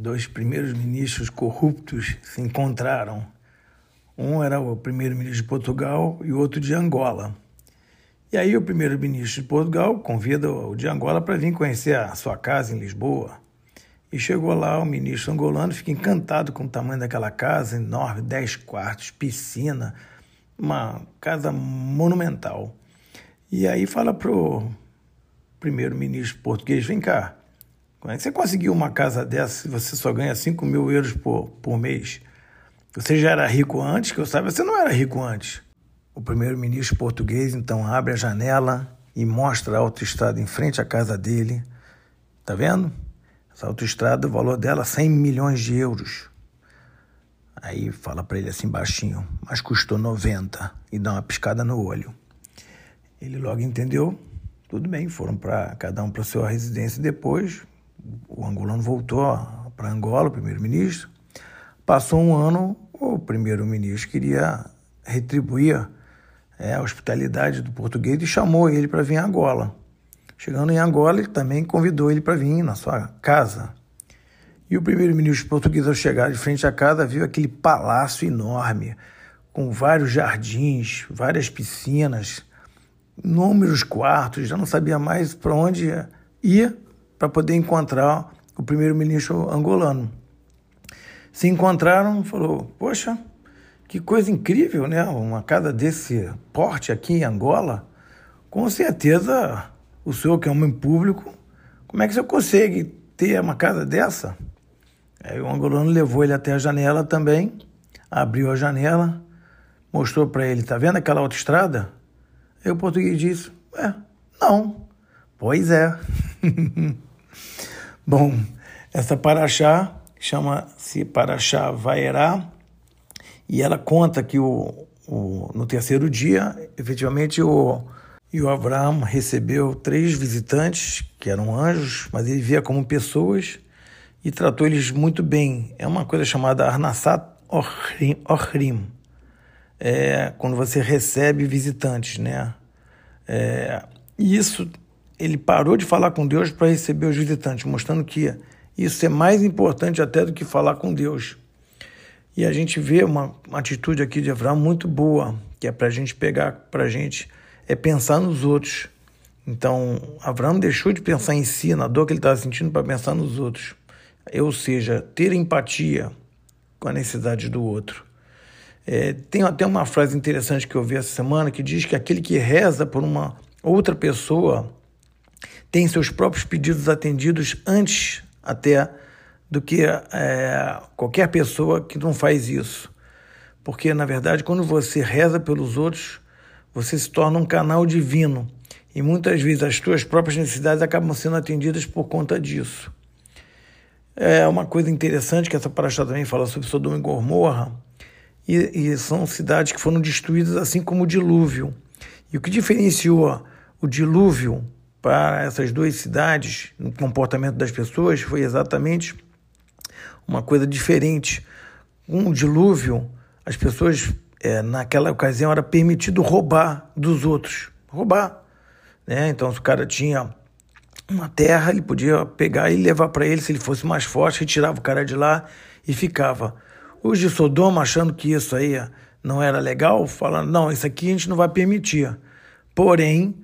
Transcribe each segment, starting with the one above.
dois primeiros ministros corruptos se encontraram. Um era o primeiro-ministro de Portugal e o outro de Angola. E aí o primeiro-ministro de Portugal convida o de Angola para vir conhecer a sua casa em Lisboa. E chegou lá, o ministro angolano fica encantado com o tamanho daquela casa, enorme, dez quartos, piscina, uma casa monumental. E aí fala pro primeiro-ministro português, vem cá, como é que você conseguiu uma casa dessa se você só ganha 5 mil euros por, por mês? Você já era rico antes, que eu saiba, você não era rico antes. O primeiro-ministro português então abre a janela e mostra a autoestrada em frente à casa dele. Tá vendo? Essa autoestrada, o valor dela 100 milhões de euros. Aí fala para ele assim baixinho, mas custou 90 e dá uma piscada no olho. Ele logo entendeu. Tudo bem, foram para cada um para sua residência depois o angolano voltou para Angola, o primeiro-ministro. Passou um ano, o primeiro-ministro queria retribuir é, a hospitalidade do português e chamou ele para vir a Angola. Chegando em Angola, ele também convidou ele para vir na sua casa. E o primeiro-ministro português, ao chegar de frente à casa, viu aquele palácio enorme, com vários jardins, várias piscinas, inúmeros quartos, já não sabia mais para onde ia para poder encontrar o primeiro-ministro angolano. Se encontraram, falou: Poxa, que coisa incrível, né? Uma casa desse porte aqui em Angola. Com certeza, o senhor que é homem público, como é que o senhor consegue ter uma casa dessa? Aí o angolano levou ele até a janela também, abriu a janela, mostrou para ele: Tá vendo aquela autoestrada? Aí o português disse: É, não. Pois é. Bom, essa paraxá chama-se Paraxá Vaerá e ela conta que o, o, no terceiro dia, efetivamente, o, e o Abraão recebeu três visitantes, que eram anjos, mas ele via como pessoas e tratou eles muito bem. É uma coisa chamada Arnasat Ohrim, é, quando você recebe visitantes, né? É, isso ele parou de falar com Deus para receber os visitantes, mostrando que isso é mais importante até do que falar com Deus. E a gente vê uma, uma atitude aqui de Abraão muito boa, que é para a gente pegar para a gente, é pensar nos outros. Então, Abraão deixou de pensar em si, na dor que ele estava sentindo, para pensar nos outros. Ou seja, ter empatia com a necessidade do outro. É, tem até uma frase interessante que eu vi essa semana que diz que aquele que reza por uma outra pessoa tem seus próprios pedidos atendidos antes até do que é, qualquer pessoa que não faz isso. Porque, na verdade, quando você reza pelos outros, você se torna um canal divino. E muitas vezes as suas próprias necessidades acabam sendo atendidas por conta disso. É uma coisa interessante que essa paraxá também fala sobre Sodoma e Gomorra, e, e são cidades que foram destruídas assim como o dilúvio. E o que diferenciou o dilúvio para essas duas cidades, no comportamento das pessoas, foi exatamente uma coisa diferente. Com o dilúvio, as pessoas, é, naquela ocasião, era permitido roubar dos outros. Roubar. Né? Então, se o cara tinha uma terra, ele podia pegar e levar para ele, se ele fosse mais forte, retirava o cara de lá e ficava. Os de Sodoma, achando que isso aí não era legal, falando: não, isso aqui a gente não vai permitir. Porém,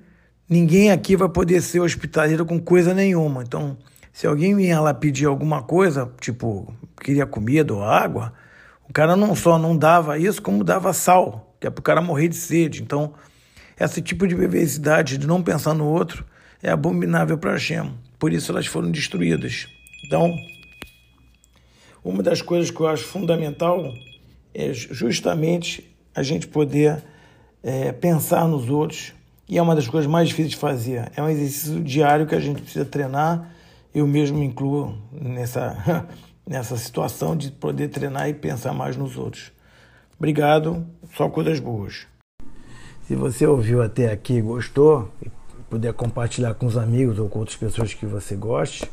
ninguém aqui vai poder ser hospitaleiro com coisa nenhuma. Então, se alguém vinha lá pedir alguma coisa, tipo, queria comida ou água, o cara não só não dava isso, como dava sal, que é para o cara morrer de sede. Então, esse tipo de perversidade, de não pensar no outro, é abominável para Hashem. Por isso elas foram destruídas. Então, uma das coisas que eu acho fundamental é justamente a gente poder é, pensar nos outros, e é uma das coisas mais difíceis de fazer. É um exercício diário que a gente precisa treinar. Eu mesmo me incluo nessa, nessa situação de poder treinar e pensar mais nos outros. Obrigado, só coisas boas. Se você ouviu até aqui e gostou, e puder compartilhar com os amigos ou com outras pessoas que você goste,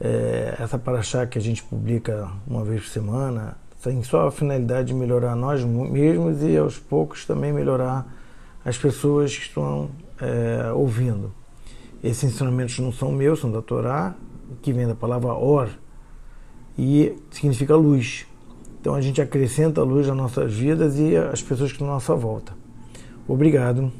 é, essa paraxá que a gente publica uma vez por semana tem só a finalidade de melhorar nós mesmos e aos poucos também melhorar as pessoas que estão é, ouvindo. Esses ensinamentos não são meus, são da Torá, que vem da palavra or. e significa luz. Então a gente acrescenta luz nas nossas vidas e as pessoas que estão à nossa volta. Obrigado.